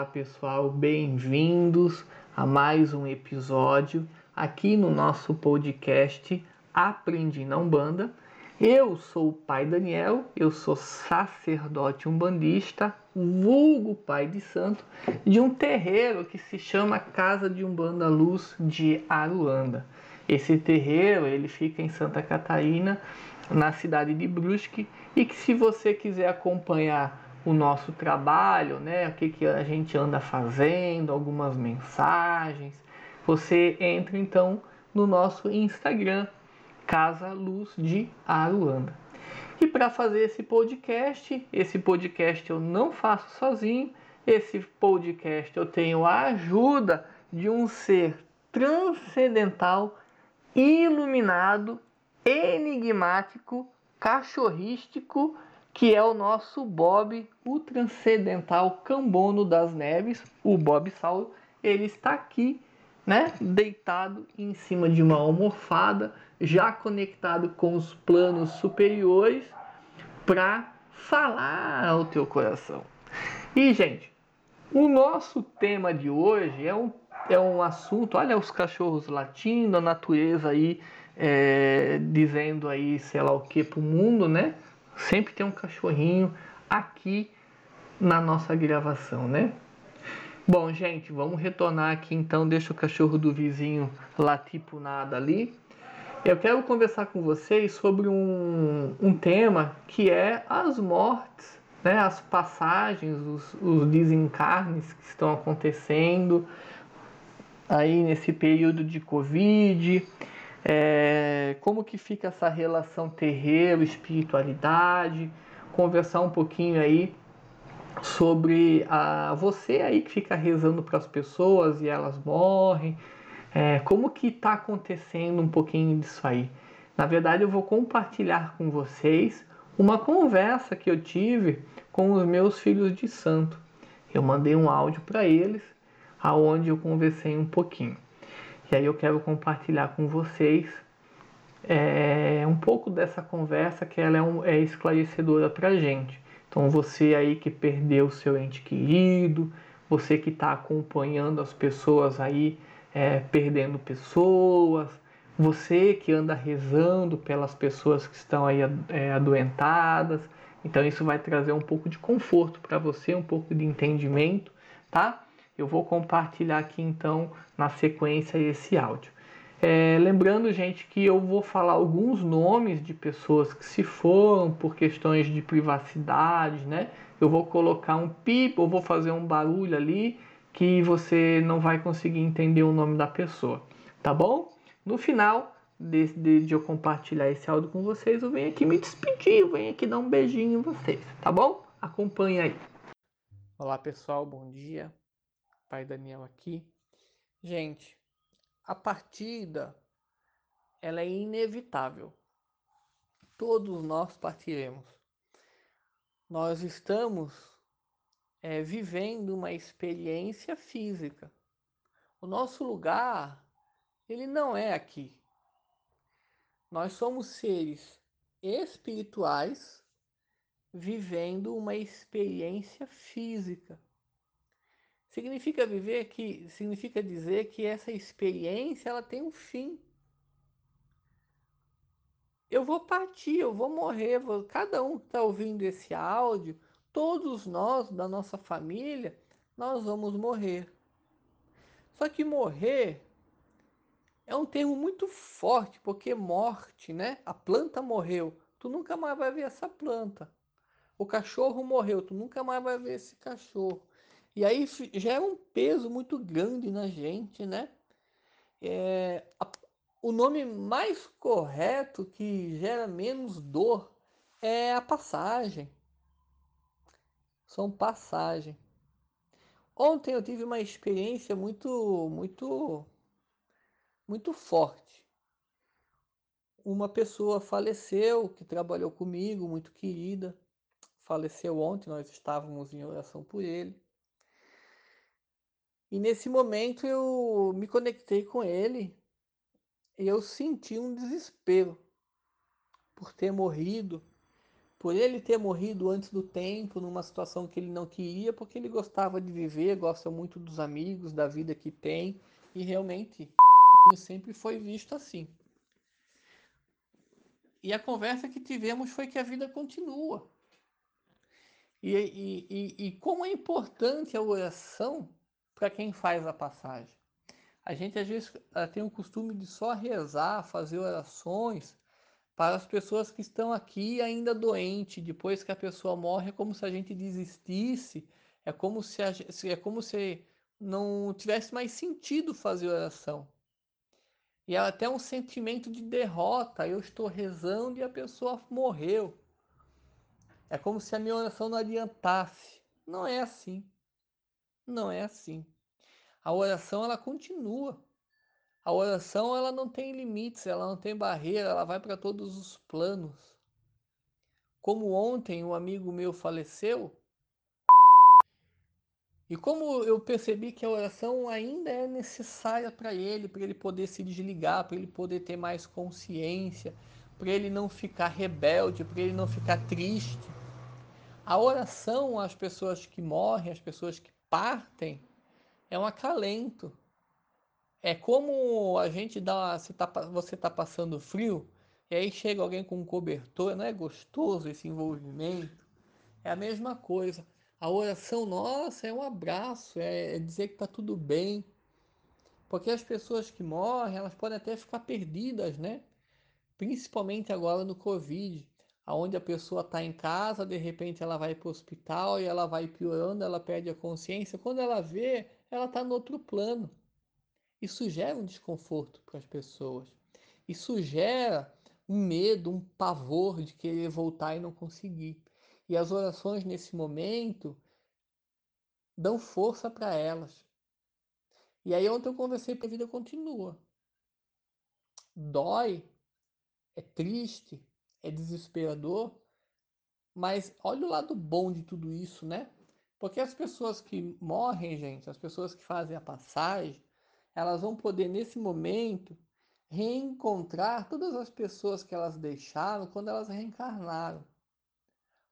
Olá pessoal, bem-vindos a mais um episódio aqui no nosso podcast Aprendi na Umbanda. Eu sou o Pai Daniel, eu sou sacerdote umbandista, vulgo Pai de Santo, de um terreiro que se chama Casa de Umbanda Luz de Aruanda. Esse terreiro ele fica em Santa Catarina, na cidade de Brusque, e que se você quiser acompanhar o nosso trabalho, né? O que, que a gente anda fazendo, algumas mensagens. Você entra então no nosso Instagram, Casa Luz de Aruanda. E para fazer esse podcast, esse podcast eu não faço sozinho, esse podcast eu tenho a ajuda de um ser transcendental, iluminado, enigmático, cachorrístico que é o nosso Bob, o transcendental cambono das neves, o Bob Saulo. Ele está aqui, né, deitado em cima de uma almofada, já conectado com os planos superiores para falar ao teu coração. E, gente, o nosso tema de hoje é um, é um assunto, olha os cachorros latindo, a natureza aí é, dizendo aí, sei lá o que, para o mundo, né? Sempre tem um cachorrinho aqui na nossa gravação, né? Bom, gente, vamos retornar aqui então. Deixa o cachorro do vizinho latir por nada ali. Eu quero conversar com vocês sobre um, um tema que é as mortes, né? as passagens, os, os desencarnes que estão acontecendo aí nesse período de Covid é, como que fica essa relação terreiro, espiritualidade, conversar um pouquinho aí sobre a, você aí que fica rezando para as pessoas e elas morrem, é, como que está acontecendo um pouquinho disso aí. Na verdade, eu vou compartilhar com vocês uma conversa que eu tive com os meus filhos de santo. Eu mandei um áudio para eles, aonde eu conversei um pouquinho. E aí eu quero compartilhar com vocês é, um pouco dessa conversa que ela é, um, é esclarecedora para gente. Então você aí que perdeu seu ente querido, você que está acompanhando as pessoas aí é, perdendo pessoas, você que anda rezando pelas pessoas que estão aí é, adoentadas. Então isso vai trazer um pouco de conforto para você, um pouco de entendimento, tá? Eu vou compartilhar aqui então na sequência esse áudio. É, lembrando, gente, que eu vou falar alguns nomes de pessoas que se foram por questões de privacidade, né? Eu vou colocar um pip ou vou fazer um barulho ali que você não vai conseguir entender o nome da pessoa, tá bom? No final de, de, de eu compartilhar esse áudio com vocês, eu venho aqui me despedir, eu venho aqui dar um beijinho em vocês, tá bom? Acompanhe aí. Olá pessoal, bom dia. Pai Daniel aqui. Gente, a partida ela é inevitável. Todos nós partiremos. Nós estamos é, vivendo uma experiência física. O nosso lugar ele não é aqui. Nós somos seres espirituais vivendo uma experiência física. Significa viver que significa dizer que essa experiência ela tem um fim. Eu vou partir, eu vou morrer, vou, cada um que está ouvindo esse áudio, todos nós da nossa família, nós vamos morrer. Só que morrer é um termo muito forte, porque morte, né? A planta morreu, tu nunca mais vai ver essa planta. O cachorro morreu, tu nunca mais vai ver esse cachorro. E aí já é um peso muito grande na gente, né? É, a, o nome mais correto que gera menos dor é a passagem. São passagem. Ontem eu tive uma experiência muito, muito, muito forte. Uma pessoa faleceu que trabalhou comigo, muito querida. Faleceu ontem, nós estávamos em oração por ele. E nesse momento eu me conectei com ele e eu senti um desespero por ter morrido, por ele ter morrido antes do tempo, numa situação que ele não queria, porque ele gostava de viver, gosta muito dos amigos, da vida que tem, e realmente sempre foi visto assim. E a conversa que tivemos foi que a vida continua. E, e, e, e como é importante a oração para quem faz a passagem. A gente às vezes eh, tem o costume de só rezar, fazer orações para as pessoas que estão aqui ainda doentes, depois que a pessoa morre, é como se a gente desistisse, é como se, a, é como se não tivesse mais sentido fazer oração. E é até um sentimento de derrota. Eu estou rezando e a pessoa morreu. É como se a minha oração não adiantasse. Não é assim. Não é assim. A oração ela continua. A oração ela não tem limites, ela não tem barreira, ela vai para todos os planos. Como ontem um amigo meu faleceu, e como eu percebi que a oração ainda é necessária para ele, para ele poder se desligar, para ele poder ter mais consciência, para ele não ficar rebelde, para ele não ficar triste. A oração às pessoas que morrem, às pessoas que partem, é um acalento. É como a gente dá, você está você tá passando frio, e aí chega alguém com um cobertor, não é gostoso esse envolvimento? É a mesma coisa. A oração nossa é um abraço, é, é dizer que está tudo bem. Porque as pessoas que morrem, elas podem até ficar perdidas, né? Principalmente agora no Covid, aonde a pessoa está em casa, de repente ela vai para o hospital e ela vai piorando, ela perde a consciência. Quando ela vê, ela está no outro plano. Isso gera um desconforto para as pessoas. Isso gera um medo, um pavor de querer voltar e não conseguir. E as orações nesse momento dão força para elas. E aí ontem eu conversei que a vida continua. Dói, é triste, é desesperador, mas olha o lado bom de tudo isso, né? Porque as pessoas que morrem, gente, as pessoas que fazem a passagem, elas vão poder nesse momento reencontrar todas as pessoas que elas deixaram quando elas reencarnaram.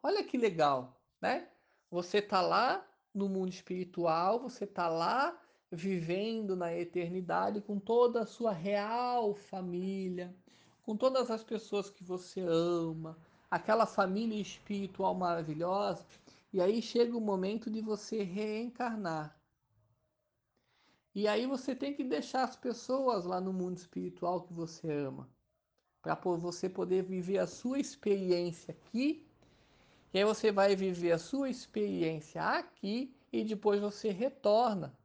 Olha que legal, né? Você tá lá no mundo espiritual, você tá lá vivendo na eternidade com toda a sua real família, com todas as pessoas que você ama, aquela família espiritual maravilhosa, e aí chega o momento de você reencarnar. E aí você tem que deixar as pessoas lá no mundo espiritual que você ama, para você poder viver a sua experiência aqui e aí você vai viver a sua experiência aqui e depois você retorna.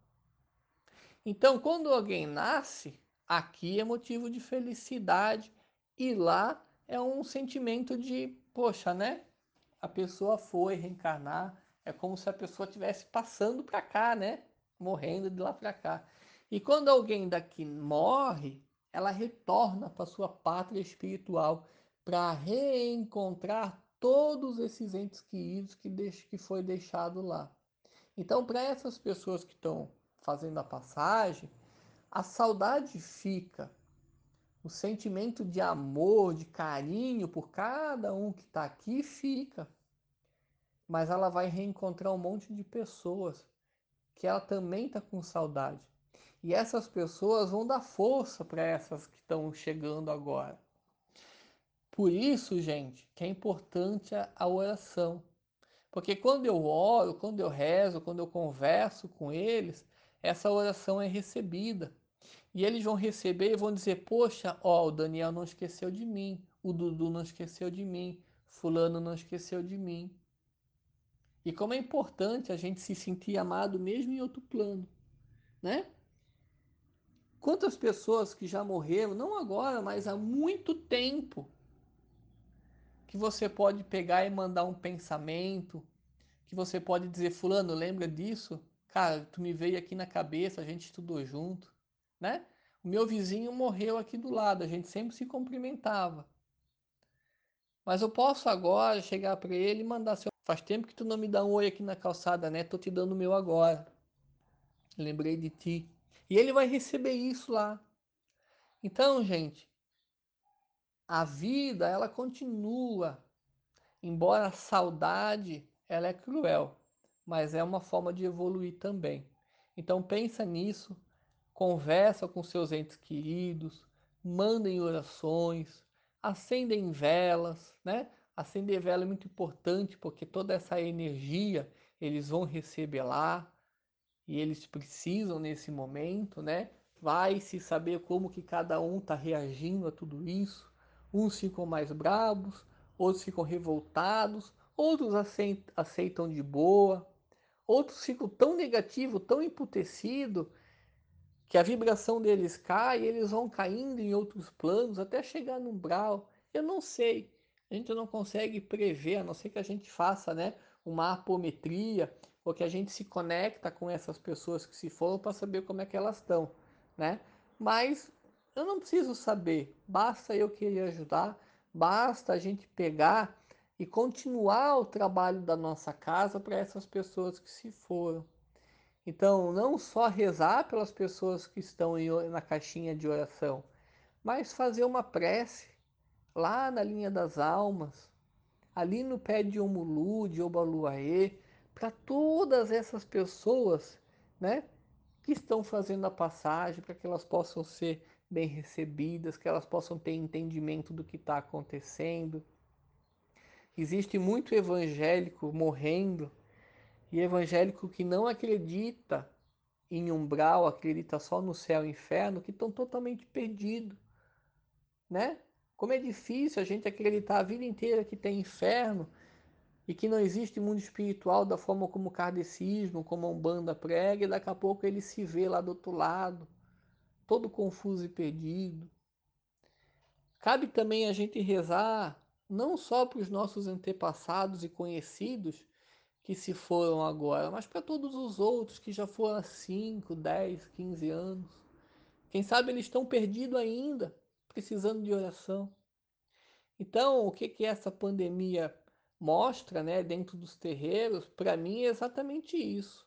Então, quando alguém nasce, aqui é motivo de felicidade e lá é um sentimento de, poxa, né? A pessoa foi reencarnar, é como se a pessoa estivesse passando para cá, né? Morrendo de lá para cá. E quando alguém daqui morre, ela retorna para sua pátria espiritual para reencontrar todos esses entes queridos que, deix, que foi deixado lá. Então, para essas pessoas que estão fazendo a passagem, a saudade fica, o sentimento de amor, de carinho por cada um que está aqui fica. Mas ela vai reencontrar um monte de pessoas que ela também está com saudade. E essas pessoas vão dar força para essas que estão chegando agora. Por isso, gente, que é importante a oração. Porque quando eu oro, quando eu rezo, quando eu converso com eles, essa oração é recebida. E eles vão receber e vão dizer: Poxa, ó, o Daniel não esqueceu de mim, o Dudu não esqueceu de mim, Fulano não esqueceu de mim. E como é importante a gente se sentir amado mesmo em outro plano, né? Quantas pessoas que já morreram, não agora, mas há muito tempo, que você pode pegar e mandar um pensamento, que você pode dizer, fulano, lembra disso? Cara, tu me veio aqui na cabeça, a gente estudou junto, né? O meu vizinho morreu aqui do lado, a gente sempre se cumprimentava. Mas eu posso agora chegar para ele e mandar assim, faz tempo que tu não me dá um oi aqui na calçada, né? Tô te dando o meu agora. Lembrei de ti. E ele vai receber isso lá. Então, gente, a vida ela continua. embora a saudade ela é cruel, mas é uma forma de evoluir também. Então pensa nisso, conversa com seus entes queridos, mandem orações, acendem velas, né? Acender vela é muito importante porque toda essa energia eles vão receber lá e eles precisam nesse momento, né? Vai se saber como que cada um está reagindo a tudo isso. Uns ficam mais bravos, outros ficam revoltados, outros aceitam de boa, outros ficam tão negativo, tão emputecido que a vibração deles cai e eles vão caindo em outros planos até chegar no umbral. Eu não sei. A gente não consegue prever, a não ser que a gente faça né, uma apometria ou que a gente se conecta com essas pessoas que se foram para saber como é que elas estão, né? Mas eu não preciso saber, basta eu querer ajudar, basta a gente pegar e continuar o trabalho da nossa casa para essas pessoas que se foram. Então, não só rezar pelas pessoas que estão na caixinha de oração, mas fazer uma prece lá na linha das almas, ali no pé de Omulu, de Obaluaê, para todas essas pessoas, né, que estão fazendo a passagem, para que elas possam ser bem recebidas, que elas possam ter entendimento do que está acontecendo. Existe muito evangélico morrendo e evangélico que não acredita em umbral, acredita só no céu e inferno, que estão totalmente perdidos, né? Como é difícil a gente acreditar a vida inteira que tem inferno e que não existe mundo espiritual da forma como o kardecismo, como a Umbanda prega, e daqui a pouco ele se vê lá do outro lado, todo confuso e perdido. Cabe também a gente rezar não só para os nossos antepassados e conhecidos que se foram agora, mas para todos os outros que já foram há 5, 10, 15 anos. Quem sabe eles estão perdidos ainda, precisando de oração. Então, o que, que essa pandemia mostra né, dentro dos terreiros, para mim é exatamente isso.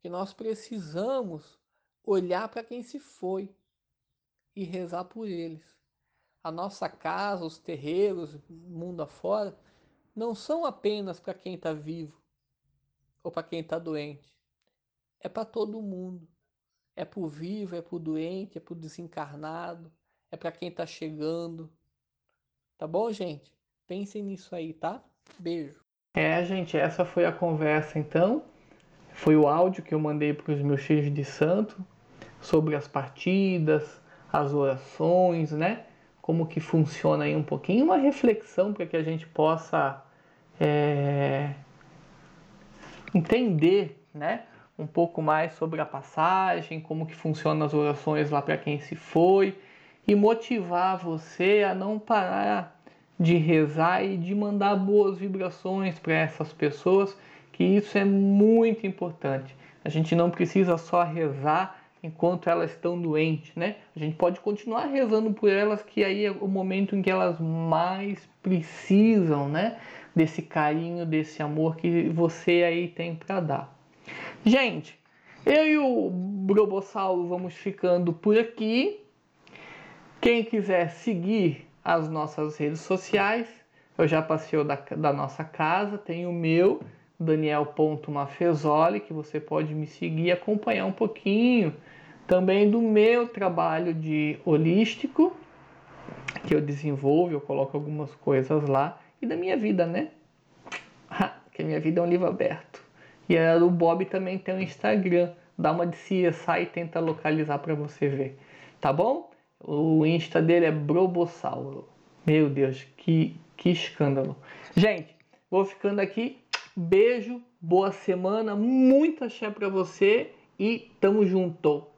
Que nós precisamos olhar para quem se foi e rezar por eles. A nossa casa, os terreiros, mundo afora, não são apenas para quem está vivo ou para quem está doente. É para todo mundo. É para o vivo, é para o doente, é para o desencarnado, é para quem está chegando. Tá bom, gente? Pensem nisso aí, tá? Beijo. É, gente, essa foi a conversa então. Foi o áudio que eu mandei para os meus filhos de santo sobre as partidas, as orações, né? Como que funciona aí um pouquinho, uma reflexão para que a gente possa é, entender, né? Um pouco mais sobre a passagem, como que funcionam as orações lá para quem se foi e motivar você a não parar de rezar e de mandar boas vibrações para essas pessoas, que isso é muito importante. A gente não precisa só rezar enquanto elas estão doentes, né? A gente pode continuar rezando por elas, que aí é o momento em que elas mais precisam, né? Desse carinho, desse amor que você aí tem para dar. Gente, eu e o Brobossauro vamos ficando por aqui. Quem quiser seguir as nossas redes sociais. Eu já passei da, da nossa casa, tem o meu, Daniel.mafezoli, que você pode me seguir e acompanhar um pouquinho também do meu trabalho de holístico, que eu desenvolvo, eu coloco algumas coisas lá, e da minha vida, né? que a minha vida é um livro aberto. E o Bob também tem um Instagram, dá uma de CSI e tenta localizar para você ver. Tá bom? O Insta dele é Brobossauro. Meu Deus, que, que escândalo. Gente, vou ficando aqui. Beijo, boa semana, muita axé para você e tamo junto.